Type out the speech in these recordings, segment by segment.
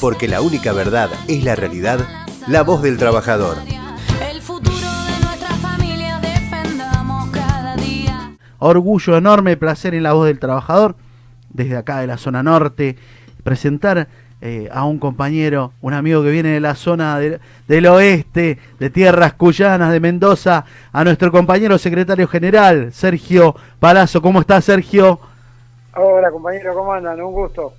porque la única verdad es la realidad, la voz del trabajador. El futuro de nuestra familia defendamos cada día. Orgullo enorme, placer en la voz del trabajador, desde acá de la zona norte, presentar eh, a un compañero, un amigo que viene de la zona de- del oeste, de tierras cuyanas, de Mendoza, a nuestro compañero secretario general, Sergio Palazzo. ¿Cómo está Sergio? Hola compañero, ¿cómo andan? Un gusto.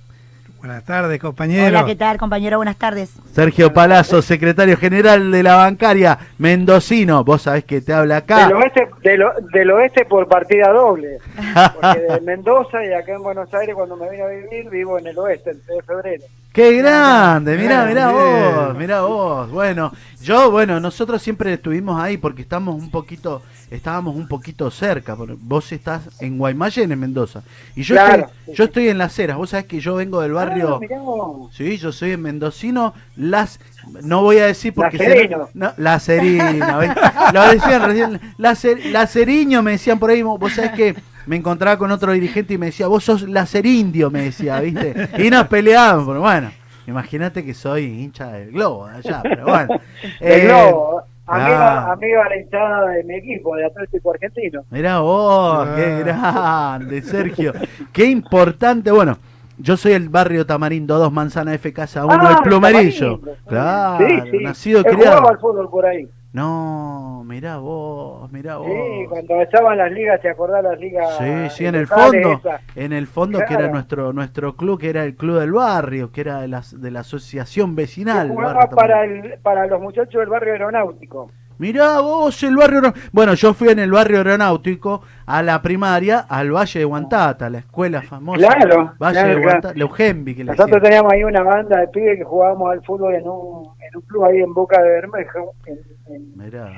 Buenas tardes, compañero. Hola, ¿qué tal, compañero? Buenas tardes. Sergio Palazzo, secretario general de la bancaria mendocino. Vos sabés que te habla acá. Del oeste, del, oeste por partida doble. Porque de Mendoza y acá en Buenos Aires cuando me vine a vivir vivo en el oeste, el 3 de febrero. ¡Qué grande! Mirá, mirá Bien. vos, mirá vos. Bueno, yo, bueno, nosotros siempre estuvimos ahí porque estamos un poquito, estábamos un poquito cerca. porque Vos estás en Guaymallén, en Mendoza. Y yo, Claro, estoy, yo estoy en Las Heras. Vos sabés que yo vengo del barrio... Ah, vos. Sí, yo soy en mendocino, las no voy a decir porque Lacerino. se no, Lacerino, lo decían recién, Lacer- Laceriño me decían por ahí, vos sabés que me encontraba con otro dirigente y me decía, vos sos lacerindio, me decía, ¿viste? Y nos peleábamos, pero bueno, imagínate que soy hincha del globo de allá, pero bueno. De Eh, Globo, amigo, ah. amigo a la hinchada de mi equipo, de Atlético Argentino. Mirá vos, Ah. qué grande, Sergio. Qué importante. Bueno, yo soy el barrio Tamarindo 2, Manzana F, Casa 1, Ah, el plumerillo. Tamarindo. Claro, Sí, sí. nacido criado. al fútbol por ahí. No, mirá vos, mirá vos. Sí, cuando estaban las ligas, ¿te acordás las ligas? Sí, sí, en el fondo, esas? en el fondo que era nuestro nuestro club, que era el club del barrio, que era de la, de la asociación vecinal. Jugaba barrio para, el, para los muchachos del barrio aeronáutico. Mirá vos, el barrio... Bueno, yo fui en el barrio aeronáutico a la primaria, al Valle de Guantata, la escuela famosa. Claro, Valle claro, de claro. Guantata, la Eugenbi, que Nosotros decían. teníamos ahí una banda de pibes que jugábamos al fútbol en un, en un club ahí en Boca de Bermejo. en- en- Mirá.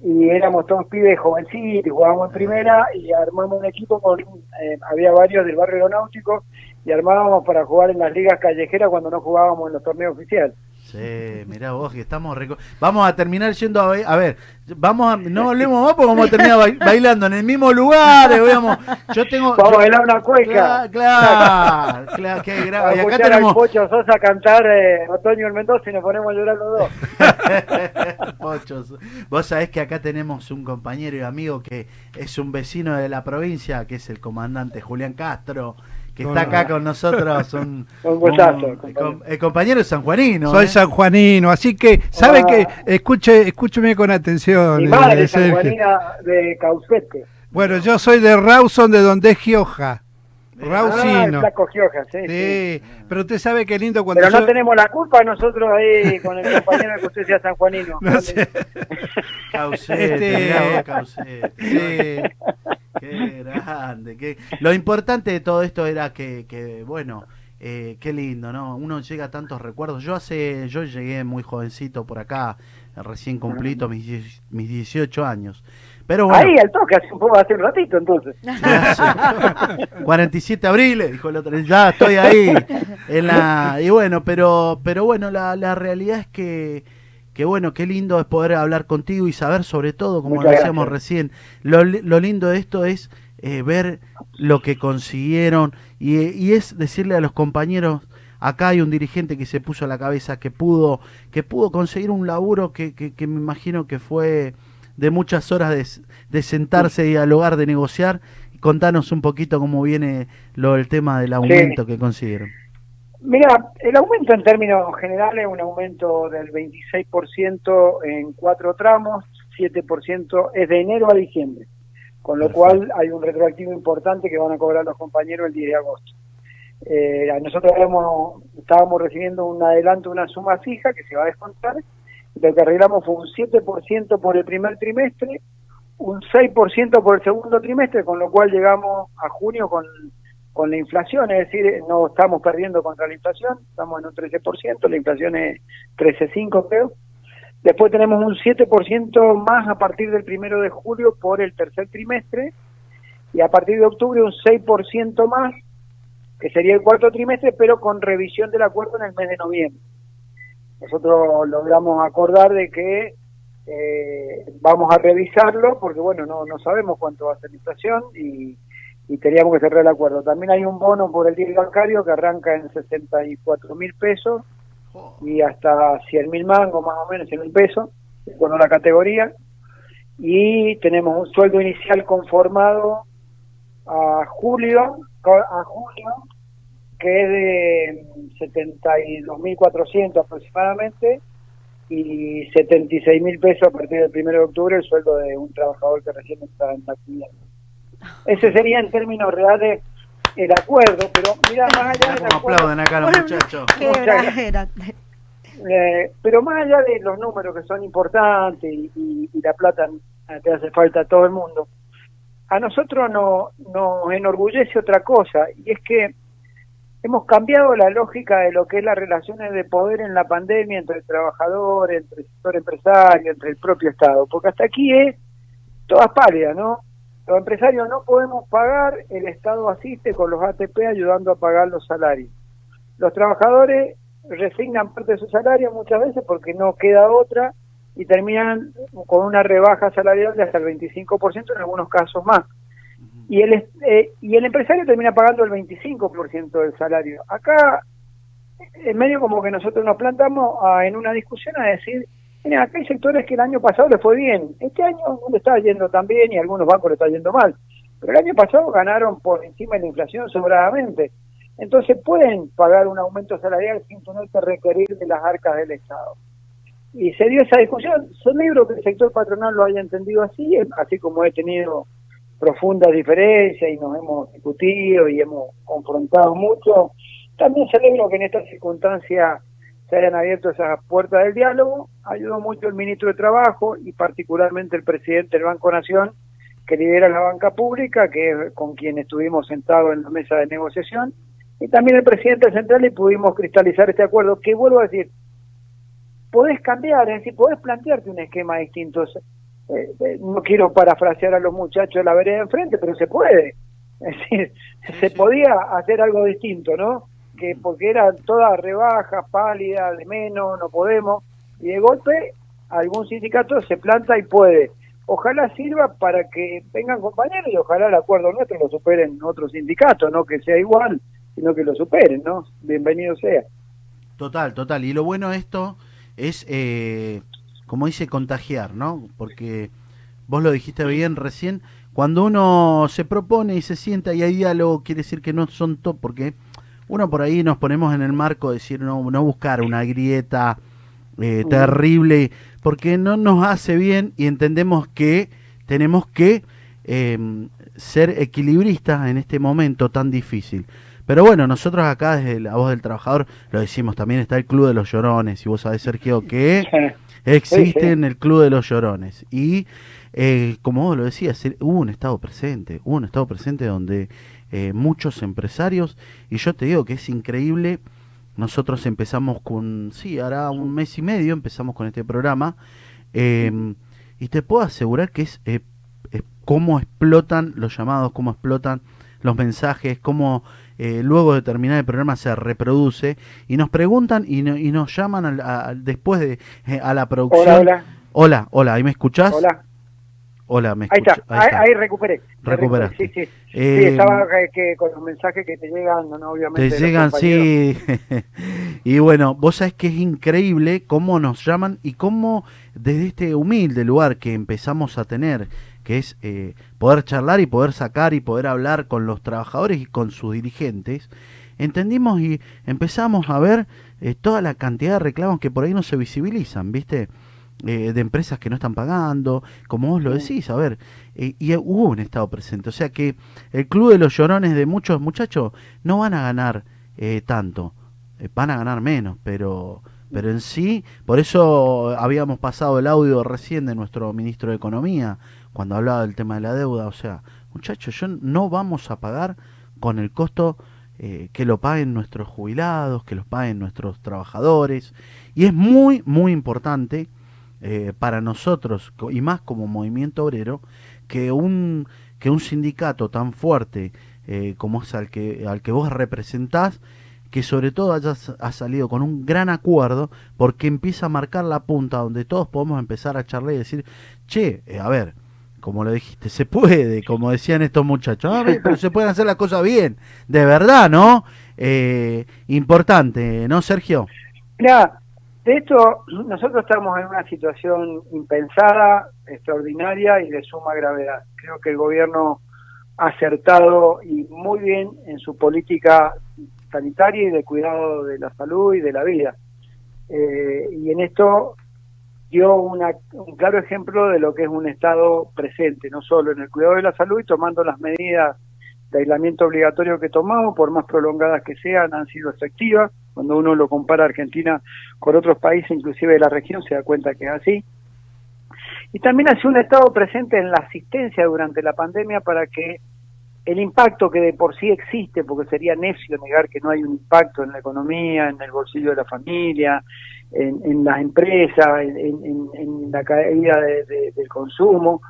y éramos todos pibes jovencitos, y jugábamos en primera y armamos un equipo con, eh, había varios del barrio aeronáutico y armábamos para jugar en las ligas callejeras cuando no jugábamos en los torneos oficiales. Sí, mirá vos que estamos reco- Vamos a terminar yendo a ba- a ver, vamos a no volvemos más porque vamos a terminar bai- bailando en el mismo lugar, eh, vamos. Yo tengo Vamos a bailar una cueca. Claro, claro, claro, qué Vamos grave. a Y acá tenemos Pocho Sosa cantar eh, Otoño el Mendoza y nos ponemos a llorar los dos. Pochos. Vos sabés que acá tenemos un compañero y amigo que es un vecino de la provincia, que es el comandante Julián Castro, que está acá con nosotros. Un, Un gustazo, un- compañero. com- el compañero de San Juanino. Soy ¿eh? sanjuanino, así que, ¿sabe Ah. que Escuche, escúcheme con atención. Mi eh, madre, Sergio. Juanina de Caucete. Bueno, yo soy de Rawson, de donde es Gioja. Ah, el Rausino. flaco Gioja, sí, sí. Sí, pero usted sabe qué lindo cuando Pero no yo- tenemos la culpa nosotros ahí con el compañero que usted sea sanjuanino. No sé. Caucete, Este- Caucete. Sí. Qué grande. Qué... Lo importante de todo esto era que, que bueno, eh, qué lindo, ¿no? Uno llega a tantos recuerdos. Yo hace, yo llegué muy jovencito por acá, recién cumplido mis, mis 18 años. Pero bueno, Ahí, al toque, hace un, poco, hace un ratito entonces. ya sé. 47 de abril, dijo el otro, ya estoy ahí. En la, y bueno, pero, pero bueno, la, la realidad es que, que bueno, qué lindo es poder hablar contigo y saber sobre todo, como Muchas lo decíamos gracias. recién, lo, lo lindo de esto es eh, ver lo que consiguieron y, y es decirle a los compañeros, acá hay un dirigente que se puso a la cabeza, que pudo, que pudo conseguir un laburo que, que, que me imagino que fue de muchas horas de, de sentarse, dialogar, de negociar. Contanos un poquito cómo viene lo del tema del aumento que consiguieron. Mira, el aumento en términos generales es un aumento del 26% en cuatro tramos, 7% es de enero a diciembre, con lo Perfecto. cual hay un retroactivo importante que van a cobrar los compañeros el 10 de agosto. Eh, nosotros habíamos- estábamos recibiendo un adelanto, una suma fija que se va a descontar, lo que arreglamos fue un 7% por el primer trimestre, un 6% por el segundo trimestre, con lo cual llegamos a junio con con la inflación, es decir, no estamos perdiendo contra la inflación, estamos en un 13%, la inflación es 13,5 creo. Después tenemos un 7% más a partir del primero de julio por el tercer trimestre y a partir de octubre un 6% más, que sería el cuarto trimestre, pero con revisión del acuerdo en el mes de noviembre. Nosotros logramos acordar de que eh, vamos a revisarlo porque, bueno, no, no sabemos cuánto va a ser la inflación y y teníamos que cerrar el acuerdo. También hay un bono por el día bancario que arranca en 64 mil pesos y hasta 100 mil mangos, más o menos, 100 mil pesos, con la categoría. Y tenemos un sueldo inicial conformado a julio, a julio, que es de 72.400 aproximadamente, y 76 mil pesos a partir del 1 de octubre el sueldo de un trabajador que recién está en la actividad. Ese sería en términos reales el acuerdo, pero mira, más allá del acuerdo, aplauden acá los muchachos. Eh, pero más allá de los números que son importantes y, y- y la plata te hace falta a todo el mundo, a nosotros no, nos enorgullece otra cosa, y es que hemos cambiado la lógica de lo que es las relaciones de poder en la pandemia entre el trabajador, entre el sector empresario, entre el propio Estado, porque hasta aquí es todas pálidas, ¿no? Los empresarios no podemos pagar, el Estado asiste con los ATP ayudando a pagar los salarios. Los trabajadores resignan parte de su salario muchas veces porque no queda otra y terminan con una rebaja salarial de hasta el 25%, en algunos casos más. Y el, eh, y el empresario termina pagando el 25% del salario. Acá, en medio como que nosotros nos plantamos a- en una discusión a decir, mira, acá hay sectores que el año pasado les fue bien, este año no le está yendo tan bien y algunos bancos le está yendo mal, pero el año pasado ganaron por encima de la inflación sobradamente. Entonces pueden pagar un aumento salarial sin tener que requerir de las arcas del Estado. Y se dio esa discusión. Celebro que el sector patronal lo haya entendido así, así como he tenido profundas diferencias y nos hemos discutido y hemos confrontado mucho. También celebro que en estas circunstancias se hayan abierto esas puertas del diálogo. Ayudó mucho el ministro de Trabajo y particularmente el presidente del Banco Nación, que lidera la banca pública, que es con quien estuvimos sentados en la mesa de negociación, y también el presidente central y pudimos cristalizar este acuerdo, que vuelvo a decir, podés cambiar, es decir, podés plantearte un esquema distinto. Eh, eh, no quiero parafrasear a los muchachos de la vereda de enfrente, pero se puede. Es decir, se podía hacer algo distinto, ¿no? Que porque era toda rebaja, pálida, de menos, no podemos. Y de golpe algún sindicato se planta y puede. Ojalá sirva para que vengan compañeros y ojalá el acuerdo nuestro lo superen otros sindicatos, no que sea igual, sino que lo superen, ¿no? Bienvenido sea. Total, total. Y lo bueno de esto es, eh, como dice, contagiar, ¿no? Porque vos lo dijiste bien recién, cuando uno se propone y se sienta y hay diálogo, quiere decir que no son top, porque uno por ahí nos ponemos en el marco de decir, no, no buscar una grieta eh, terrible, porque no nos hace bien y entendemos que tenemos que eh, ser equilibristas en este momento tan difícil. Pero bueno, nosotros acá desde la voz del trabajador lo decimos, también está el Club de los Llorones, y vos sabés, Sergio, que existe en el Club de los Llorones. Y eh, como vos lo decías, hubo un estado presente, hubo un estado presente donde eh, muchos empresarios, y yo te digo que es increíble, nosotros empezamos con, sí, hará un mes y medio empezamos con este programa, eh, y te puedo asegurar que es eh, eh, cómo explotan los llamados, cómo explotan los mensajes, cómo eh, luego de terminar el programa se reproduce y nos preguntan y, no- y nos llaman a- después de a la producción. Hola, hola, Hola, hola, ¿ahí me escuchás? hola. Hola, me Ahí está, ahí, ahí recuperé. Recuperaste. Sí, sí. Sí, Eh, estaba eh, que con los mensajes que te llegan, no, obviamente. Te llegan, sí. y bueno, vos sabés que es increíble cómo nos llaman y cómo desde este humilde lugar que empezamos a tener, que es eh, poder charlar y poder sacar y poder hablar con los trabajadores y con sus dirigentes, entendimos y empezamos a ver eh, toda la cantidad de reclamos que por ahí no se visibilizan, ¿viste? Eh, de empresas que no están pagando, como vos lo decís, a ver, eh, y hubo un estado presente, o sea que el club de los llorones de muchos muchachos no van a ganar eh, tanto, eh, van a ganar menos, pero pero en sí, por eso habíamos pasado el audio recién de nuestro ministro de Economía, cuando hablaba del tema de la deuda, o sea, muchachos, yo no vamos a pagar con el costo eh, que lo paguen nuestros jubilados, que los paguen nuestros trabajadores, y es muy, muy importante eh, para nosotros, y más como movimiento obrero, que un, que un sindicato tan fuerte eh, como es al que, al que vos representás, que sobre todo haya s- ha salido con un gran acuerdo, porque empieza a marcar la punta donde todos podemos empezar a charlar y decir, che, eh, a ver, como lo dijiste, se puede, como decían estos muchachos, a ver, pero se pueden hacer las cosas bien, de verdad, ¿no? Eh, importante, ¿no, Sergio? Mira, de hecho, nosotros estamos en una situación impensada, extraordinaria y de suma gravedad. Creo que el gobierno ha acertado y muy bien en su política sanitaria y de cuidado de la salud y de la vida. Eh, y en esto dio una- un claro ejemplo de lo que es un Estado presente, no solo en el cuidado de la salud y tomando las medidas de aislamiento obligatorio que tomamos, por más prolongadas que sean, han sido efectivas. Cuando uno lo compara Argentina con otros países, inclusive de la región, se da cuenta que es así. Y también ha sido un Estado presente en la asistencia durante la pandemia para que el impacto que de por sí existe, porque sería necio negar que no hay un impacto en la economía, en el bolsillo de la familia, en, las empresas, en, la caída de- de- del consumo,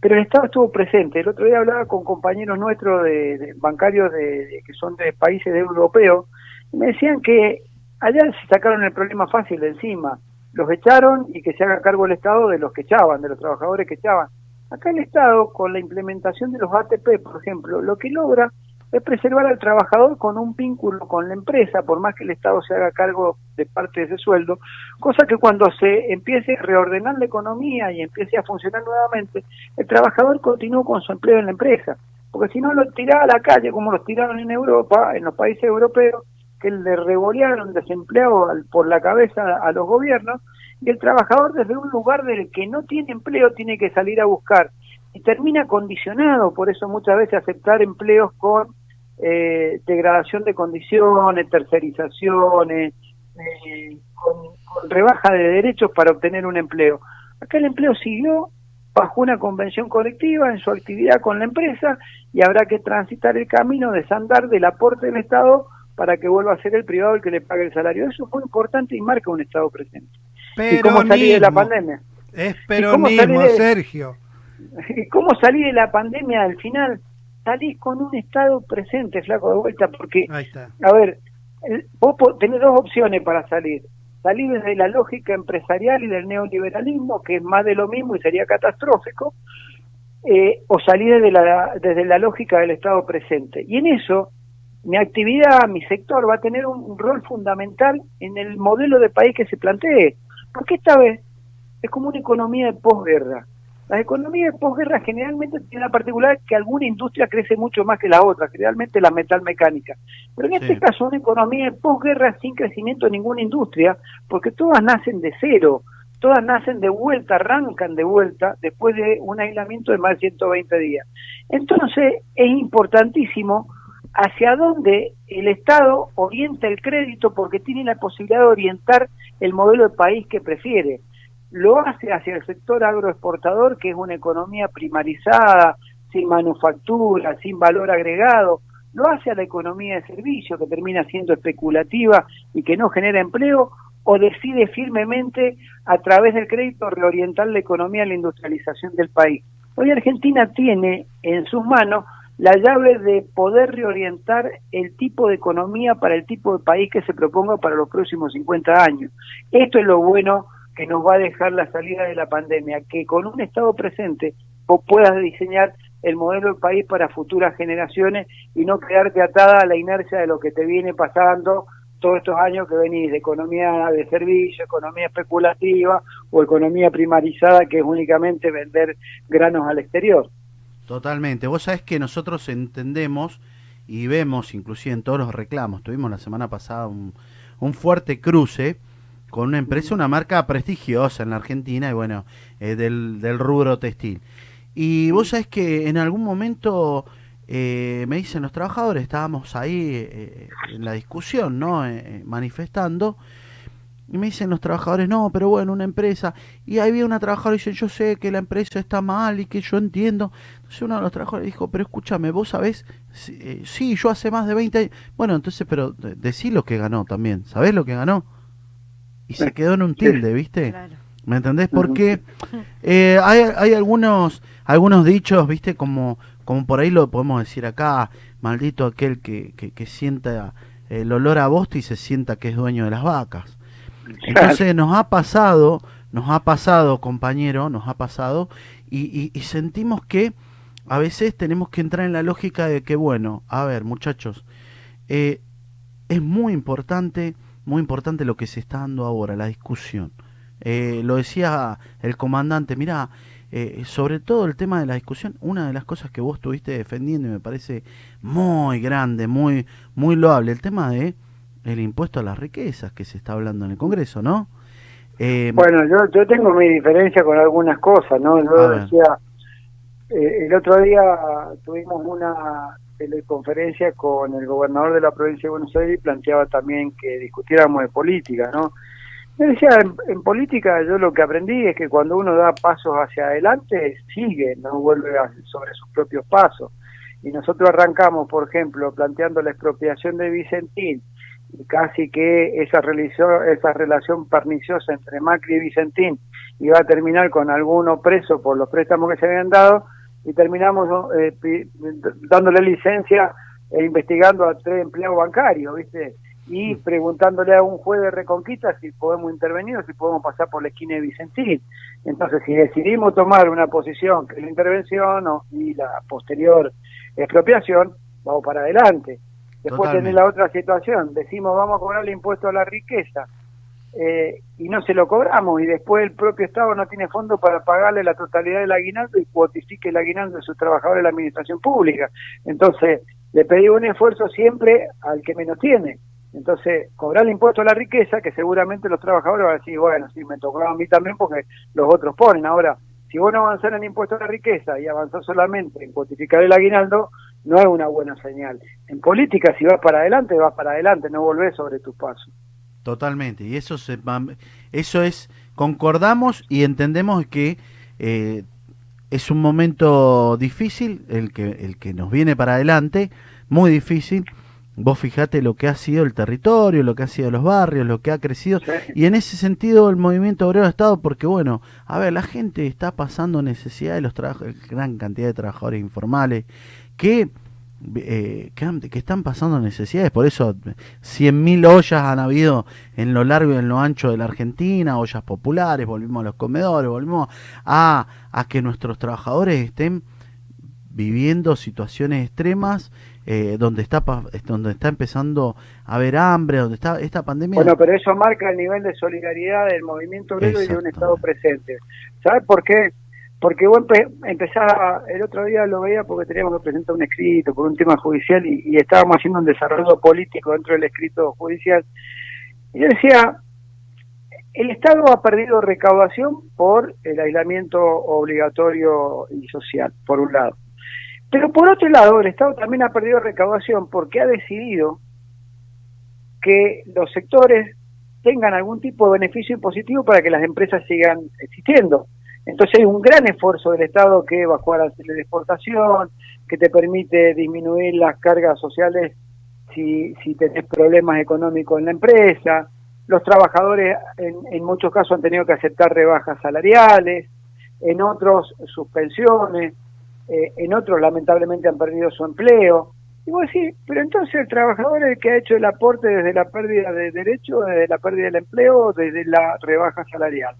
pero el Estado estuvo presente. El otro día hablaba con compañeros nuestros de, de bancarios que son de países europeos me decían que allá se sacaron el problema fácil de encima, los echaron y que se haga cargo el Estado de los que echaban, de los trabajadores que echaban. Acá el Estado, con la implementación de los ATP, por ejemplo, lo que logra es preservar al trabajador con un vínculo con la empresa, por más que el Estado se haga cargo de parte de ese sueldo, cosa que cuando se empiece a reordenar la economía y empiece a funcionar nuevamente, el trabajador continúa con su empleo en la empresa, porque si no lo tiraba a la calle como los tiraron en Europa, en los países europeos, que le revolearon desempleado por la cabeza a los gobiernos, y el trabajador desde un lugar del que no tiene empleo tiene que salir a buscar y termina condicionado, por eso muchas veces aceptar empleos con eh, degradación de condiciones, tercerizaciones, eh, con, rebaja de derechos para obtener un empleo. Acá el empleo siguió bajo una convención colectiva en su actividad con la empresa y habrá que transitar el camino, desandar del aporte del Estado para que vuelva a ser el privado el que le pague el salario. Eso es muy importante y marca un Estado presente. ¿Y cómo salir de la Peronismo. pandemia? Es peronismo, de- Sergio. ¿Y cómo salir de la pandemia al final? Salís con un Estado presente, flaco, de vuelta, porque, Ahí está. a ver, vos tenés dos opciones para salir. Salir desde la lógica empresarial y del neoliberalismo, que es más de lo mismo y sería catastrófico, eh, o salir desde la, desde la lógica del Estado presente. Y en eso, mi actividad, mi sector va a tener un, rol fundamental en el modelo de país que se plantee. Porque esta vez es como una economía de posguerra. Las economías de posguerra generalmente tienen la particularidad que alguna industria crece mucho más que la otra, generalmente la metalmecánica. Pero en Sí. este caso, una economía de posguerra sin crecimiento de ninguna industria, porque todas nacen de cero, todas nacen de vuelta, arrancan de vuelta después de un aislamiento de más de 120 días. Entonces, es importantísimo hacia dónde el Estado orienta el crédito porque tiene la posibilidad de orientar el modelo de país que prefiere. Lo hace hacia el sector agroexportador, que es una economía primarizada, sin manufactura, sin valor agregado. Lo hace a la economía de servicio, que termina siendo especulativa y que no genera empleo, o decide firmemente a través del crédito reorientar la economía a la industrialización del país. Hoy Argentina tiene en sus manos la llave de poder reorientar el tipo de economía para el tipo de país que se proponga para los próximos 50 años. Esto es lo bueno que nos va a dejar la salida de la pandemia, que con un Estado presente vos puedas diseñar el modelo del país para futuras generaciones y no quedarte atada a la inercia de lo que te viene pasando todos estos años que venís de economía de servicio, economía especulativa o economía primarizada que es únicamente vender granos al exterior. Totalmente. Vos sabés que nosotros entendemos y vemos, inclusive en todos los reclamos, tuvimos la semana pasada un, un fuerte cruce con una empresa, una marca prestigiosa en la Argentina y bueno, eh, del, del rubro textil. Y vos sabés que en algún momento eh, me dicen los trabajadores, estábamos ahí eh, en la discusión, ¿no? Eh, eh, manifestando. Y me dicen los trabajadores, no, pero bueno, una empresa. Y ahí había una trabajadora y dice, yo sé que la empresa está mal y que yo entiendo. Entonces uno de los trabajadores dijo, pero escúchame, vos sabés, sí, eh, sí, yo hace más de 20 años. Bueno, entonces, pero de- decí lo que ganó también. ¿Sabés lo que ganó? Y se quedó en un tilde, ¿viste? Claro. ¿Me entendés? Porque eh, hay, hay algunos algunos dichos, ¿viste? Como, como por ahí lo podemos decir acá, maldito aquel que, que, que sienta el olor a bosta y se sienta que es dueño de las vacas. Entonces nos ha pasado, nos ha pasado, compañero, nos ha pasado, y, y- y sentimos que a veces tenemos que entrar en la lógica de que, bueno, a ver, muchachos, eh, es muy importante muy importante lo que se está dando ahora, la discusión. Eh, lo decía el comandante, mira, eh, sobre todo el tema de la discusión, una de las cosas que vos estuviste defendiendo y me parece muy grande, muy, muy loable, el tema de el impuesto a las riquezas que se está hablando en el Congreso, ¿no? Eh, Bueno, yo, yo tengo mi diferencia con algunas cosas, ¿no? Yo decía, eh, el otro día tuvimos una teleconferencia con el gobernador de la provincia de Buenos Aires y planteaba también que discutiéramos de política, ¿no? Yo decía, en, en política yo lo que aprendí es que cuando uno da pasos hacia adelante, sigue, no vuelve a- sobre sus propios pasos. Y nosotros arrancamos, por ejemplo, planteando la expropiación de Vicentín, y casi que esa, relación, esa relación perniciosa entre Macri y Vicentín iba a terminar con alguno preso por los préstamos que se habían dado y terminamos eh, dándole licencia e investigando a tres empleados bancarios, ¿viste? Y preguntándole a un juez de Reconquista si podemos intervenir o si podemos pasar por la esquina de Vicentín. Entonces, si decidimos tomar una posición que la intervención o- y la posterior expropiación, vamos para adelante. Después Totalmente. tenés la otra situación, decimos vamos a cobrar el impuesto a la riqueza eh, y no se lo cobramos y después el propio Estado no tiene fondo para pagarle la totalidad del aguinaldo y cuotifique el aguinaldo de sus trabajadores de la administración pública. Entonces, le pedí un esfuerzo siempre al que menos tiene. Entonces, cobrar el impuesto a la riqueza, que seguramente los trabajadores van a decir, bueno, sí, me tocó a mí también porque los otros ponen. Ahora, si vos no avanzás en el impuesto a la riqueza y avanzás solamente en cuotificar el aguinaldo, no es una buena señal. En política, si vas para adelante, vas para adelante, no volvés sobre tus pasos. Totalmente, y eso se eso es concordamos y entendemos que eh, es un momento difícil el que el que nos viene para adelante, muy difícil. Vos fijate lo que ha sido el territorio, lo que ha sido los barrios, lo que ha crecido Sí. y en ese sentido el movimiento obrero ha estado porque bueno, a ver, la gente está pasando necesidad de los trabajos, gran cantidad de trabajadores informales que eh, que, que están pasando necesidades, por eso 100.000 ollas han habido en lo largo y en lo ancho de la Argentina, ollas populares, volvimos a los comedores, volvimos a, a que nuestros trabajadores estén viviendo situaciones extremas eh, donde está donde está empezando a haber hambre, donde está esta pandemia. Bueno, pero eso marca el nivel de solidaridad del movimiento obrero y de un. Estado presente. ¿Sabes por qué? Porque vos empe- empezaba, el otro día lo veía porque teníamos que presentar un escrito por un tema judicial y, y estábamos haciendo un desarrollo político dentro del escrito judicial. Y yo decía, el Estado ha perdido recaudación por el aislamiento obligatorio y social, por un lado. Pero por otro lado, el Estado también ha perdido recaudación porque ha decidido que los sectores tengan algún tipo de beneficio impositivo para que las empresas sigan existiendo. Entonces hay un gran esfuerzo del Estado que aranceles de exportación, que te permite disminuir las cargas sociales si, si tenés problemas económicos en la empresa. Los trabajadores en, en muchos casos han tenido que aceptar rebajas salariales, en otros suspensiones, eh, en otros lamentablemente han perdido su empleo. Y vos decís, pero entonces el trabajador es el que ha hecho el aporte desde la pérdida de derecho, desde la pérdida del empleo, desde la rebaja salarial.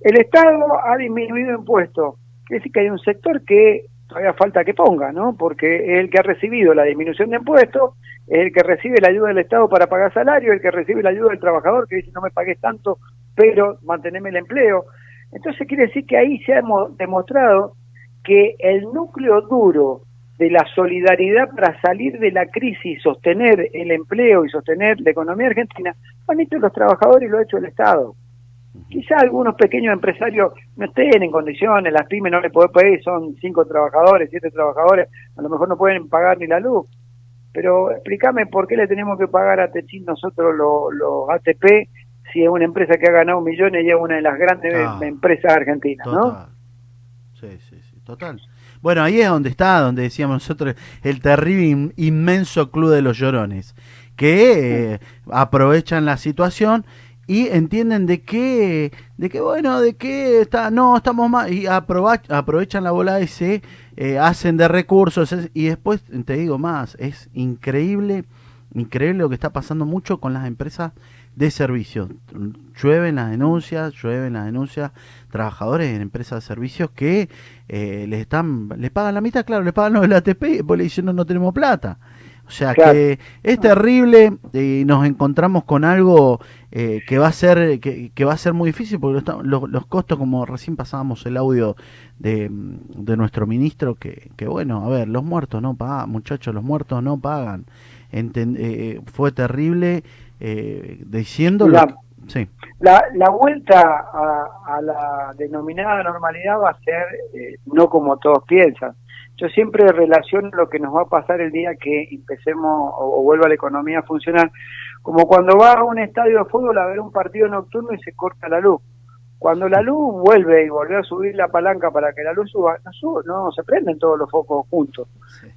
El Estado ha disminuido impuestos. Quiere decir que hay un sector que todavía falta que ponga, ¿no? Porque es el que ha recibido la disminución de impuestos, es el que recibe la ayuda del Estado para pagar salario, el que recibe la ayuda del trabajador que dice no me pagues tanto, pero manteneme el empleo. Entonces quiere decir que ahí se ha mo- demostrado que el núcleo duro de la solidaridad para salir de la crisis, sostener el empleo y sostener la economía argentina, lo han hecho los trabajadores y lo ha hecho el Estado. Quizá algunos pequeños empresarios no estén en condiciones, las pymes no le pueden pedir, son cinco trabajadores, siete trabajadores, a lo mejor no pueden pagar ni la luz. Pero explícame por qué le tenemos que pagar a Techin nosotros los, los ATP si es una empresa que ha ganado millones y es una de las grandes Ah, empresas argentinas, ¿no? Sí, sí, sí, total. Bueno, ahí es donde está, donde decíamos nosotros, el terrible, in- inmenso club de los llorones, que eh, aprovechan la situación y entienden de que, de que bueno, de que está, no, estamos mal, y aprovechan la bola y se eh, hacen de recursos, y después, te digo más, es increíble, increíble lo que está pasando mucho con las empresas de servicios. Llueven las denuncias, llueven las denuncias, trabajadores en empresas de servicios que eh, les están, les pagan la mitad, claro, les pagan lo del ATP y después le dicen no, no tenemos plata. O sea Claro. que es terrible y nos encontramos con algo eh, que va a ser que, que va a ser muy difícil porque los, los costos, como recién pasábamos el audio de, de nuestro ministro, que, que bueno, a ver, los muertos no pagan, muchachos, los muertos no pagan. Enten- eh, fue terrible eh, diciendo que- sí, La, la vuelta a, a la denominada normalidad va a ser eh, no como todos piensan. Yo siempre relaciono lo que nos va a pasar el día que empecemos o, o vuelva la economía a funcionar, como cuando vas a un estadio de fútbol a ver un partido nocturno y se corta la luz. Cuando la luz vuelve y volver a subir la palanca para que la luz suba, no, sube, no se prenden todos los focos juntos.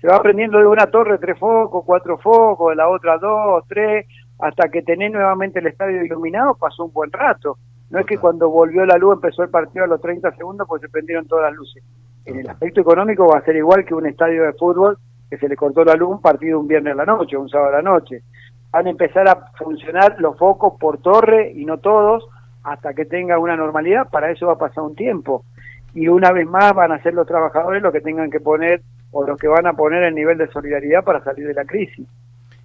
Se va prendiendo de una torre tres focos, cuatro focos, de la otra dos, tres, hasta que tenés nuevamente el estadio iluminado, pasó un buen rato. No es que cuando volvió la luz empezó el partido a los 30 segundos pues se prendieron todas las luces. En el aspecto económico va a ser igual que un estadio de fútbol que se le cortó la luz un partido un viernes a la noche, un sábado a la noche. Van a empezar a funcionar los focos por torre y no todos hasta que tenga una normalidad, para eso va a pasar un tiempo. Y una vez más van a ser los trabajadores los que tengan que poner o los que van a poner el nivel de solidaridad para salir de la crisis.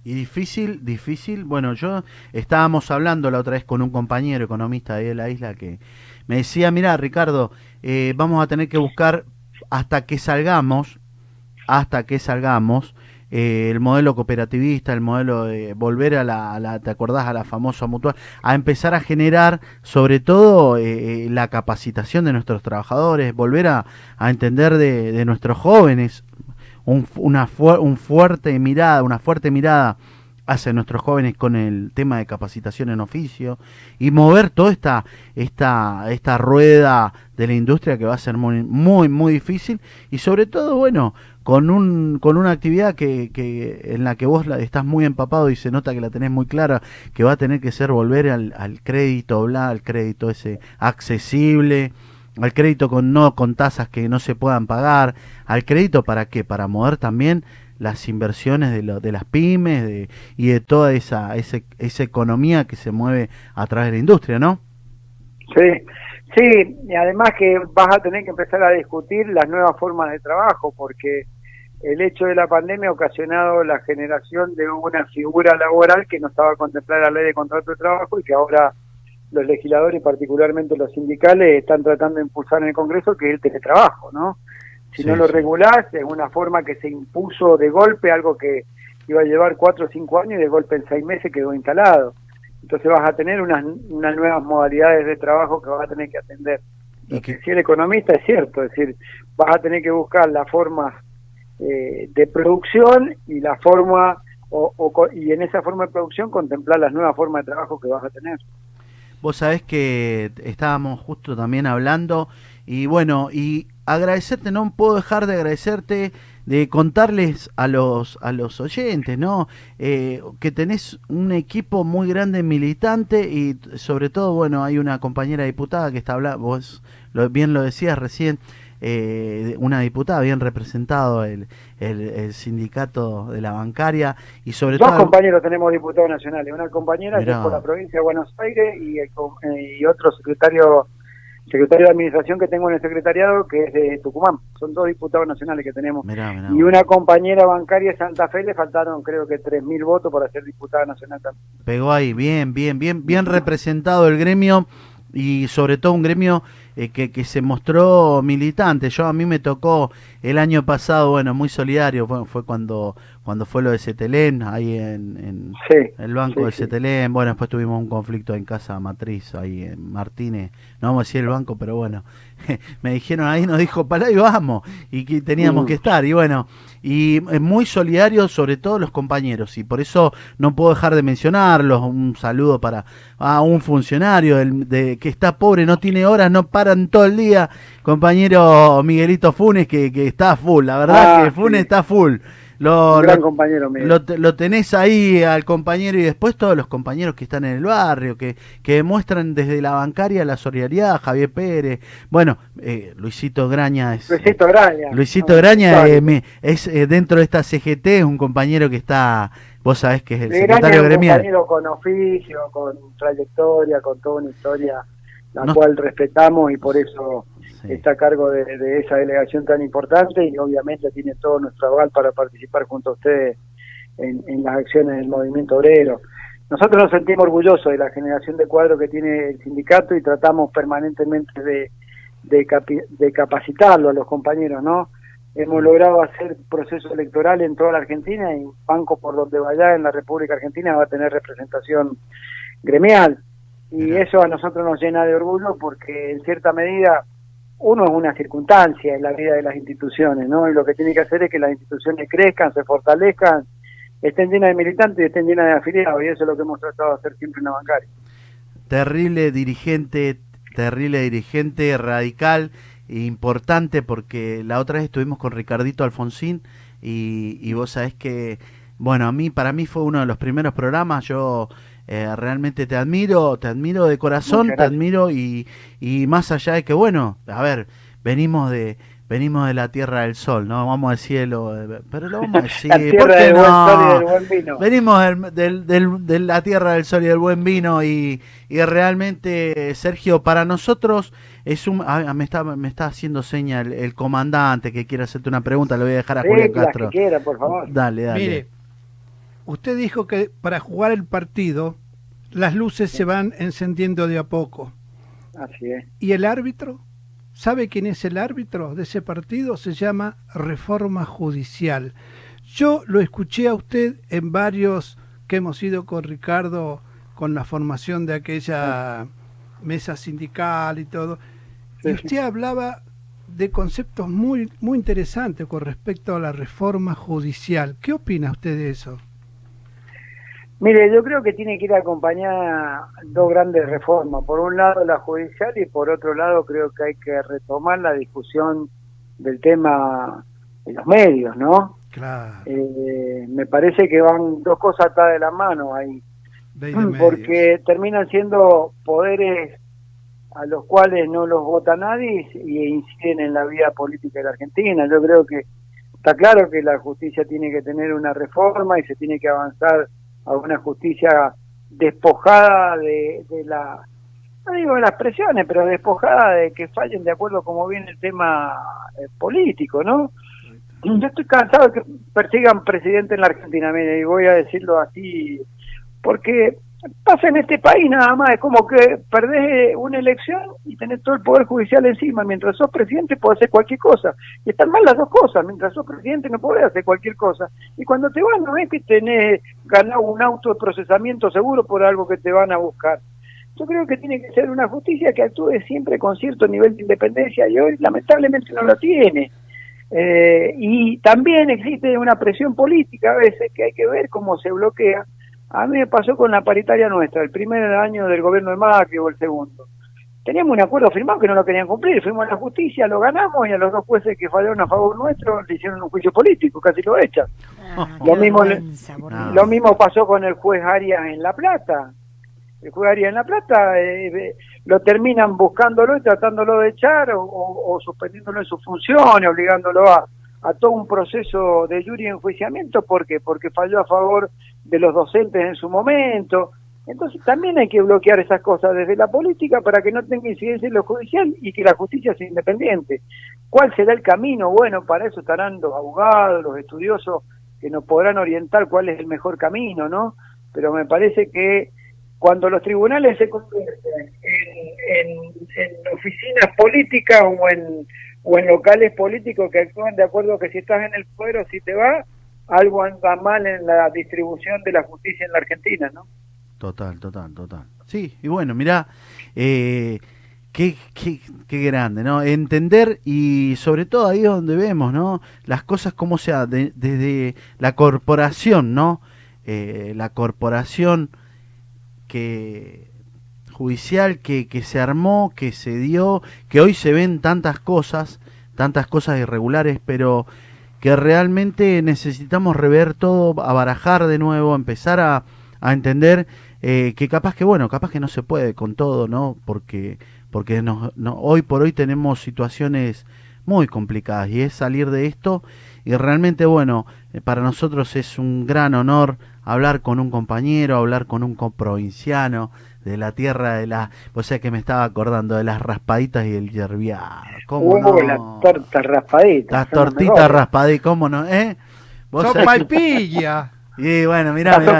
Y difícil, difícil. Bueno, yo estábamos hablando la otra vez con un compañero economista ahí de la isla que me decía, mira Ricardo, eh, vamos a tener que buscar hasta que salgamos, hasta que salgamos, eh, el modelo cooperativista, el modelo de volver a la, ¿te acordás? A la famosa mutual, a empezar a generar sobre todo eh, eh, la capacitación de nuestros trabajadores, volver a, entender de, nuestros jóvenes, una fu- un fuerte mirada, una fuerte mirada hacia nuestros jóvenes con el tema de capacitación en oficio y mover toda esta esta esta rueda de la industria que va a ser muy muy muy difícil y sobre todo bueno con un con una actividad que, que en la que vos la- estás muy empapado y se nota que la tenés muy clara que va a tener que ser volver al, al crédito bla al crédito ese accesible al crédito con no con tasas que no se puedan pagar al crédito para qué para mover también las inversiones de, lo- de las pymes de, y de toda esa, esa economía que se mueve a través de la industria, ¿no? Sí, sí, y además que vas a tener que empezar a discutir las nuevas formas de trabajo, porque el hecho de la pandemia ha ocasionado la generación de una figura laboral que no estaba contemplada la ley de contrato de trabajo y que ahora los legisladores, particularmente los sindicales, están tratando de impulsar en el Congreso, que es el teletrabajo, ¿no? Si Sí, no lo regulás, es una forma que se impuso de golpe, algo que iba a llevar cuatro o cinco años y de golpe en seis meses quedó instalado. Entonces vas a tener unas, unas nuevas modalidades de trabajo que vas a tener que atender. Y que- decía el economista es cierto, es decir, vas a tener que buscar la forma eh, de producción y la forma, o, o y en esa forma de producción contemplar las nuevas formas de trabajo que vas a tener. Vos sabés que estábamos justo también hablando y bueno, y agradecerte, no puedo dejar de agradecerte, de contarles a los a los oyentes, ¿no? Eh, que tenés un equipo muy grande militante y sobre todo, bueno, hay una compañera diputada que está hablando, vos lo, bien lo decías recién, eh, una diputada bien representado el, el, el sindicato de la bancaria y sobre Dos todo... compañeros tenemos diputados nacionales, una compañera que Mirá. es por la provincia de Buenos Aires y, el eh, y otro secretario secretario de administración que tengo en el secretariado que es de Tucumán. Son dos diputados nacionales que tenemos. Mirá, mirá, Y una compañera bancaria de Santa Fe le faltaron creo que 3.000 votos para ser diputada nacional también. Pegó ahí, bien, bien, bien, bien representado el gremio y sobre todo un gremio eh, que, que se mostró militante. Yo a mí me tocó el año pasado, bueno, muy solidario, fue, fue cuando cuando fue lo de Cetelén, ahí en, en Sí. el banco sí, de sí. Cetelén. Bueno, después tuvimos un conflicto en casa matriz, ahí en Martínez. No vamos a decir el banco, pero bueno, me dijeron ahí, nos dijo, para ahí vamos, y que teníamos Mm. que estar. Y bueno, y es muy solidario sobre todo los compañeros, y por eso no puedo dejar de mencionarlos. Un saludo para a un funcionario del- de, que está pobre, no tiene horas, no paran todo el día. Compañero Miguelito Funes, que, que está full, la verdad Ah, que Funes está full. Lo, Un gran lo- compañero mío. lo, te- lo tenés ahí al compañero y después todos los compañeros que están en el barrio, que, que demuestran desde la bancaria la solidaridad, Javier Pérez, bueno, eh, Luisito Graña es... Luisito Graña. Luisito No, Graña sorry. eh, es eh, dentro de esta CGT, es un compañero que está, vos sabés que es el Graña es secretario un gremial. compañero con oficio, con trayectoria, con toda una historia la No. cual respetamos y por eso Sí. está a cargo de, de esa delegación tan importante y obviamente tiene todo nuestro aval para participar junto a ustedes en, en las acciones del movimiento obrero. Nosotros nos sentimos orgullosos de la generación de cuadros que tiene el sindicato y tratamos permanentemente de, de, capi- de capacitarlo a los compañeros, ¿no? Hemos logrado hacer proceso electoral en toda la Argentina y banco por donde vaya en la República Argentina va a tener representación gremial. Y eso a nosotros nos llena de orgullo porque en cierta medida uno es una circunstancia en la vida de las instituciones, ¿no? Y lo que tiene que hacer es que las instituciones crezcan, se fortalezcan, estén llenas de militantes y estén llenas de afiliados, y eso es lo que hemos tratado de hacer siempre en la bancaria. terrible dirigente, terrible dirigente, radical, e importante, porque la otra vez estuvimos con Ricardito Alfonsín y, y vos sabés que, bueno, a mí, para mí fue uno de los primeros programas, yo eh, realmente te admiro, te admiro de corazón, te admiro y, y más allá de que, bueno, a ver, venimos de... Venimos de la tierra del sol, ¿no? Vamos al cielo, eh, pero lo vamos a decir. la ¿por qué del buen no? sol y del buen vino. Venimos del, del- del- de la tierra del sol y del buen vino y, y realmente, Sergio, para nosotros es un... ah, me, está, me está haciendo seña el, el comandante que quiere hacerte una pregunta, le voy a dejar a Sí, Julián las que Castro. quiera, por favor. Dale, dale. Mire, usted dijo que para jugar el partido las luces se van encendiendo de a poco. Así es. ¿Y el árbitro? ¿Sabe quién es el árbitro de ese partido? Se llama Reforma Judicial. Yo lo escuché a usted en varios que hemos ido con Ricardo con la formación de aquella mesa sindical y todo. Sí, Y usted hablaba de conceptos muy, muy interesantes con respecto a la reforma judicial. ¿Qué opina usted de eso? Mire, yo creo que tiene que ir acompañada dos grandes reformas. Por un lado la judicial y por otro lado creo que hay que retomar la discusión del tema de los medios, ¿no? Claro. Eh, me parece que van dos cosas atadas de la mano ahí. porque terminan siendo poderes a los cuales no los vota nadie y inciden en la vida política de la Argentina. Yo creo que está claro que la justicia tiene que tener una reforma y se tiene que avanzar a una justicia despojada de, de la, no digo de las presiones, pero despojada de que fallen de acuerdo como viene el tema eh, político, ¿no? Yo estoy cansado de que persigan presidente en la Argentina, mire, y voy a decirlo así, porque pasa en este país nada más, es como que perdés una elección y tenés todo el poder judicial encima, mientras sos presidente podés hacer cualquier cosa, y están mal las dos cosas, mientras sos presidente no podés hacer cualquier cosa, y cuando te van no es que tenés ganado un auto de procesamiento seguro por algo que te van a buscar. Yo creo que tiene que ser una justicia que actúe siempre con cierto nivel de independencia y hoy lamentablemente no lo tiene. Eh, y también existe una presión política a veces que hay que ver cómo se bloquea. A mí me pasó con la paritaria nuestra, el primer año del gobierno de Macri o el segundo. Teníamos un acuerdo firmado que no lo querían cumplir, fuimos a la justicia, lo ganamos y a los dos jueces que fallaron a favor nuestro le hicieron un juicio político, casi lo echan. Ah, Lo mismo Ah. Lo mismo pasó con el juez Arias en La Plata. El juez Arias en La Plata eh, eh, lo terminan buscándolo y tratándolo de echar o, o- o suspendiéndolo en sus funciones, obligándolo a, a todo un proceso de jury enjuiciamiento. ¿Por qué? Porque falló a favor de los docentes en su momento. Entonces también hay que bloquear esas cosas desde la política para que no tenga incidencia en lo judicial y que la justicia sea independiente. ¿Cuál será el camino? Bueno, para eso estarán los abogados, los estudiosos que nos podrán orientar cuál es el mejor camino, ¿no? Pero me parece que cuando los tribunales se convierten en, en- oficinas políticas o en, locales políticos que actúan de acuerdo que si estás en el poder o si te va, algo anda mal en la distribución de la justicia en la Argentina, ¿no? Total, total, total. Sí, y bueno, mirá, eh, qué, grande, ¿no? Entender y sobre todo ahí es donde vemos, ¿no? Las cosas como sea, de- desde la corporación, ¿no? Eh, la corporación que judicial que se armó, que se dio, que hoy se ven tantas cosas, tantas cosas irregulares, pero que realmente necesitamos rever todo, abarajar de nuevo, empezar a, a entender eh, que capaz que, bueno, capaz que no se puede con todo, ¿no? Porque, porque no, hoy por hoy tenemos situaciones muy complicadas y es salir de esto y realmente, bueno, eh, para nosotros es un gran honor hablar con un compañero, hablar con un coprovinciano de la tierra de la... O sea que me estaba acordando de las raspaditas y el yerbiado. ¿Cómo Uh, no? las tortas raspaditas. Las tortitas raspaditas, ¿cómo no? ¿Eh? Vos Son palpilla. Y bueno, mirá, mirá,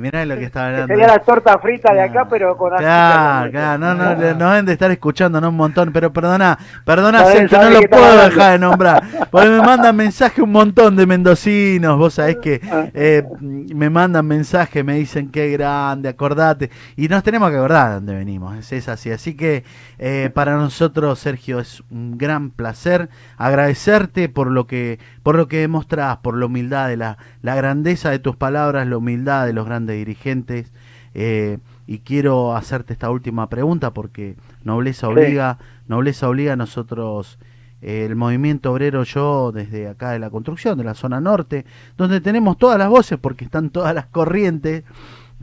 mirá lo que estaba Que hablando. sería la torta frita de acá, Ah. pero con Claro, claro, no, no, le- nos deben de estar escuchando ¿no? un montón, pero perdona, perdona Saben, Sergio, no lo que puedo dejar de nombrar, porque me mandan mensajes un montón de mendocinos, vos sabés que Ah. eh, me mandan mensajes, me dicen qué grande, acordate, y nos tenemos que acordar de dónde venimos, es, es así, así que eh, para nosotros, Sergio, es un gran placer agradecerte por lo que, por lo que demostrás, por la humildad de la, la grandeza de tus palabras, la humildad de los grandes dirigentes, eh, y quiero hacerte esta última pregunta porque nobleza Sí. obliga, nobleza obliga a nosotros eh, el movimiento obrero yo desde acá de la construcción de la zona norte, donde tenemos todas las voces porque están todas las corrientes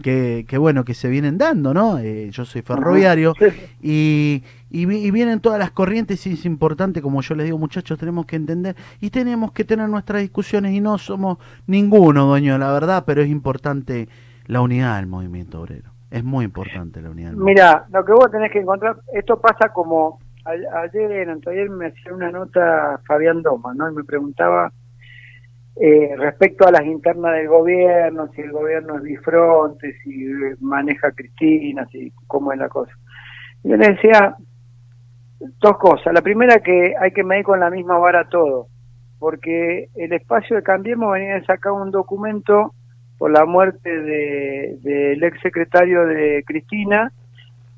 que, que bueno que se vienen dando, ¿no? Eh, yo soy ferroviario y, y, y vienen todas las corrientes y es importante, como yo les digo muchachos, tenemos que entender y tenemos que tener nuestras discusiones y no somos ninguno dueño de la verdad, pero es importante la unidad del movimiento obrero. Es muy importante la unidad del movimiento. Mira, lo que vos tenés que encontrar, esto pasa como a- ayer, en anteayer me hacía una nota Fabián Doma, ¿no? Y me preguntaba eh, respecto a las internas del gobierno, si el gobierno es bifronte, si eh, maneja Cristina, si cómo es la cosa. Yo le decía dos cosas. La primera que hay que medir con la misma vara todo, porque el espacio de Cambiemos venía de sacar un documento por la muerte de- del ex secretario de Cristina,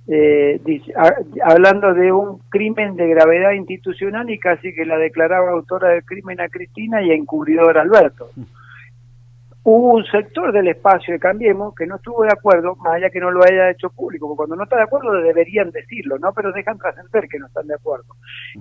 eh, dice- a- hablando de un crimen de gravedad institucional y casi que la declaraba autora del crimen a Cristina y encubridora a Alberto. Hubo un sector del espacio de Cambiemos que no estuvo de acuerdo, más allá que no lo haya hecho público, porque cuando no está de acuerdo deberían decirlo, ¿no? Pero dejan trascender que no están de acuerdo.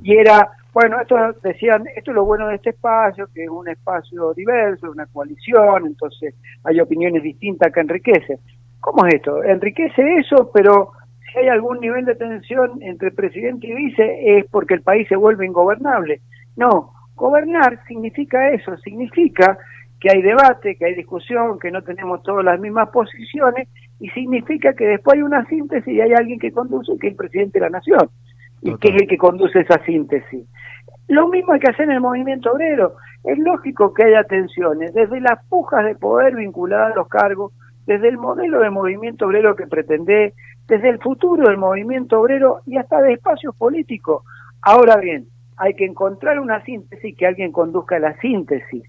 Y era, bueno, esto decían, esto es lo bueno de este espacio, que es un espacio diverso, una coalición, entonces hay opiniones distintas que enriquecen. ¿Cómo es esto? Enriquece eso, pero si hay algún nivel de tensión entre presidente y vice es porque el país se vuelve ingobernable. No, gobernar significa eso, significa que hay debate, que hay discusión, que no tenemos todas las mismas posiciones y significa que después hay una síntesis y hay alguien que conduce, que es el presidente de la nación y que es el que conduce esa síntesis. Lo mismo hay que hacer en el movimiento obrero. Es lógico que haya tensiones, desde las pujas de poder vinculadas a los cargos, desde el modelo de movimiento obrero que pretende, desde el futuro del movimiento obrero y hasta de espacios políticos. Ahora bien, hay que encontrar una síntesis, que alguien conduzca la síntesis.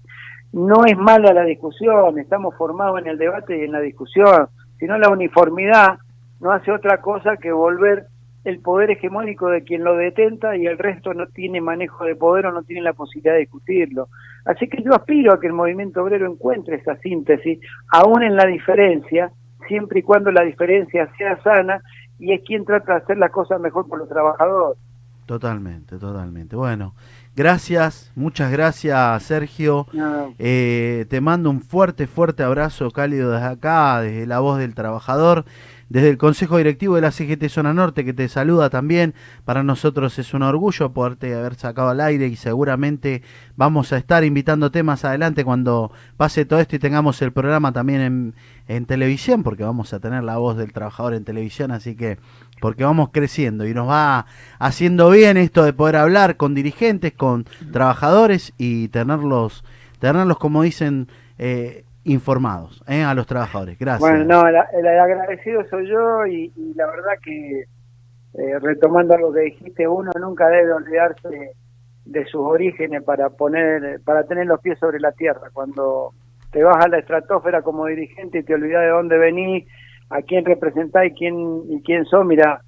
No es mala la discusión, estamos formados en el debate y en la discusión, sino la uniformidad no hace otra cosa que volver el poder hegemónico de quien lo detenta y el resto no tiene manejo de poder o no tiene la posibilidad de discutirlo. Así que yo aspiro a que el movimiento obrero encuentre esa síntesis, aún en la diferencia, siempre y cuando la diferencia sea sana y es quien trata de hacer las cosas mejor por los trabajadores. Totalmente, totalmente. Bueno, gracias, muchas gracias Sergio. No, Eh, te mando un fuerte, fuerte abrazo cálido desde acá, desde la voz del trabajador, desde el Consejo Directivo de la CGT Zona Norte que te saluda también. Para nosotros es un orgullo poderte haber sacado al aire y seguramente vamos a estar invitándote más adelante cuando pase todo esto y tengamos el programa también en, en televisión, porque vamos a tener la voz del trabajador en televisión, así que porque vamos creciendo y nos va haciendo bien esto de poder hablar con dirigentes, con trabajadores y tenerlos, tenerlos como dicen, eh, informados ¿eh? a los trabajadores. Gracias. Bueno, no, el, agradecido soy yo y, la verdad que, eh, retomando algo que dijiste, uno nunca debe olvidarse de sus orígenes para poner, para tener los pies sobre la tierra. Cuando te vas a la estratosfera como dirigente y te olvidas de dónde venís, a quién representás y quién, y quién sos, mira,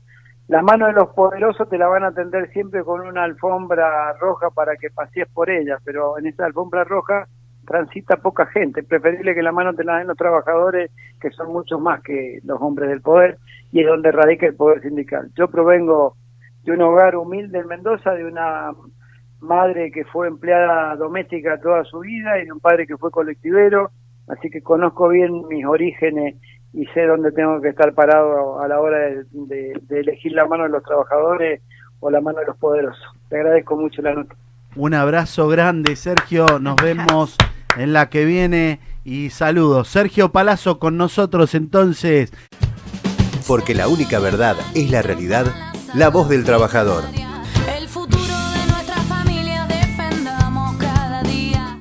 las manos de los poderosos te la van a tender siempre con una alfombra roja para que pasees por ella, pero en esa alfombra roja transita poca gente. Es preferible que la mano te la den los trabajadores, que son muchos más que los hombres del poder, y es donde radica el poder sindical. Yo provengo de un hogar humilde en Mendoza, de una madre que fue empleada doméstica toda su vida y de un padre que fue colectivero, así que conozco bien mis orígenes y sé dónde tengo que estar parado a la hora de, de- de elegir la mano de los trabajadores o la mano de los poderosos. Te agradezco mucho la nota. Un abrazo grande, Sergio. Nos vemos en la que viene y saludos. Sergio Palazzo con nosotros entonces. Porque la única verdad es la realidad, la voz del trabajador.